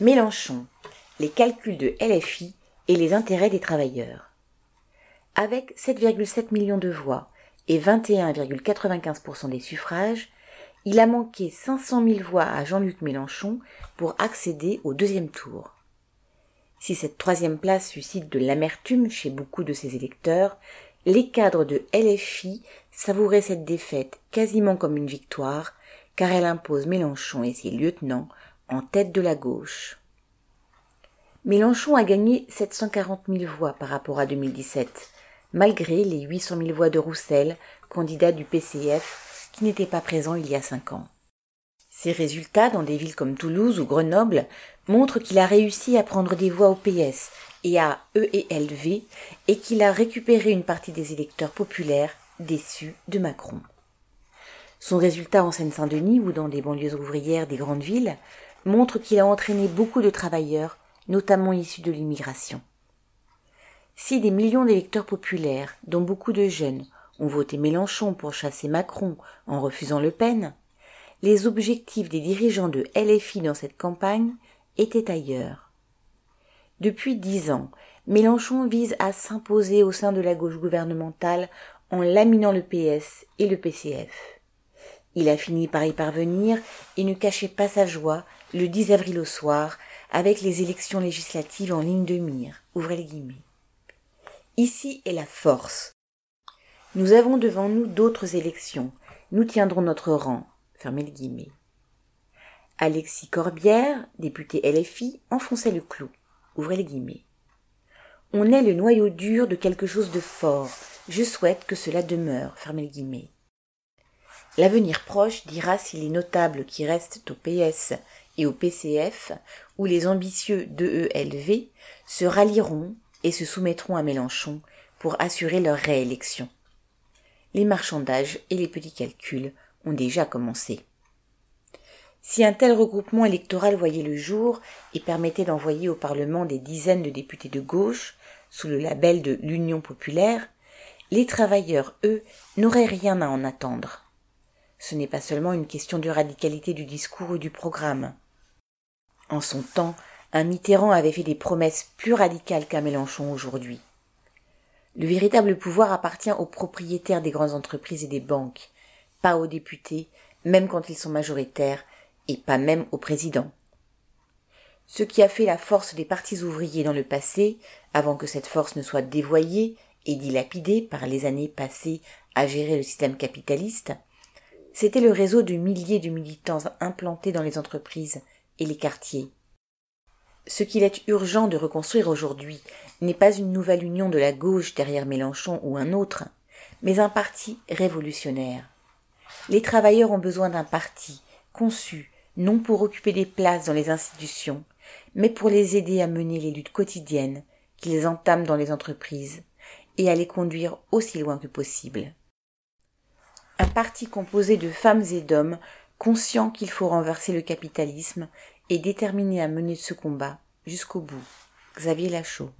Mélenchon, les calculs de LFI et les intérêts des travailleurs. Avec 7,7 millions de voix et 21,95% des suffrages, il a manqué 500 000 voix à Jean-Luc Mélenchon pour accéder au deuxième tour. Si cette troisième place suscite de l'amertume chez beaucoup de ses électeurs, les cadres de LFI savouraient cette défaite quasiment comme une victoire, car elle impose Mélenchon et ses lieutenants en tête de la gauche. Mélenchon a gagné 740 000 voix par rapport à 2017, malgré les 800 000 voix de Roussel, candidat du PCF, qui n'était pas présent il y a cinq ans. Ces résultats dans des villes comme Toulouse ou Grenoble montrent qu'il a réussi à prendre des voix au PS et à EELV et qu'il a récupéré une partie des électeurs populaires déçus de Macron. Son résultat en Seine-Saint-Denis ou dans des banlieues ouvrières des grandes villes montre qu'il a entraîné beaucoup de travailleurs, notamment issus de l'immigration. Si des millions d'électeurs populaires, dont beaucoup de jeunes, ont voté Mélenchon pour chasser Macron en refusant Le Pen, les objectifs des dirigeants de LFI dans cette campagne étaient ailleurs. Depuis dix ans, Mélenchon vise à s'imposer au sein de la gauche gouvernementale en laminant le PS et le PCF. Il a fini par y parvenir et ne cachait pas sa joie le 10 avril au soir avec les élections législatives en ligne de mire. Ouvrez les guillemets. Ici est la force. Nous avons devant nous d'autres élections. Nous tiendrons notre rang. Fermez les guillemets. Alexis Corbière, député LFI, enfonçait le clou. Ouvrez les guillemets. On est le noyau dur de quelque chose de fort. Je souhaite que cela demeure. Fermez les guillemets. L'avenir proche dira si les notables qui restent au PS et au PCF ou les ambitieux d'EELV se rallieront et se soumettront à Mélenchon pour assurer leur réélection. Les marchandages et les petits calculs ont déjà commencé. Si un tel regroupement électoral voyait le jour et permettait d'envoyer au Parlement des dizaines de députés de gauche, sous le label de l'Union populaire, les travailleurs, eux, n'auraient rien à en attendre. Ce n'est pas seulement une question de radicalité du discours ou du programme. En son temps, un Mitterrand avait fait des promesses plus radicales qu'un Mélenchon aujourd'hui. Le véritable pouvoir appartient aux propriétaires des grandes entreprises et des banques, pas aux députés, même quand ils sont majoritaires, et pas même au président. Ce qui a fait la force des partis ouvriers dans le passé, avant que cette force ne soit dévoyée et dilapidée par les années passées à gérer le système capitaliste, c'était le réseau de milliers de militants implantés dans les entreprises et les quartiers, ce qu'il est urgent de reconstruire aujourd'hui n'est pas une nouvelle union de la gauche derrière Mélenchon ou un autre, mais un parti révolutionnaire. Les travailleurs ont besoin d'un parti conçu non pour occuper des places dans les institutions, mais pour les aider à mener les luttes quotidiennes qu'ils entament dans les entreprises et à les conduire aussi loin que possible. Un parti composé de femmes et d'hommes conscients qu'il faut renverser le capitalisme et déterminé à mener ce combat jusqu'au bout. Xavier Lachaud.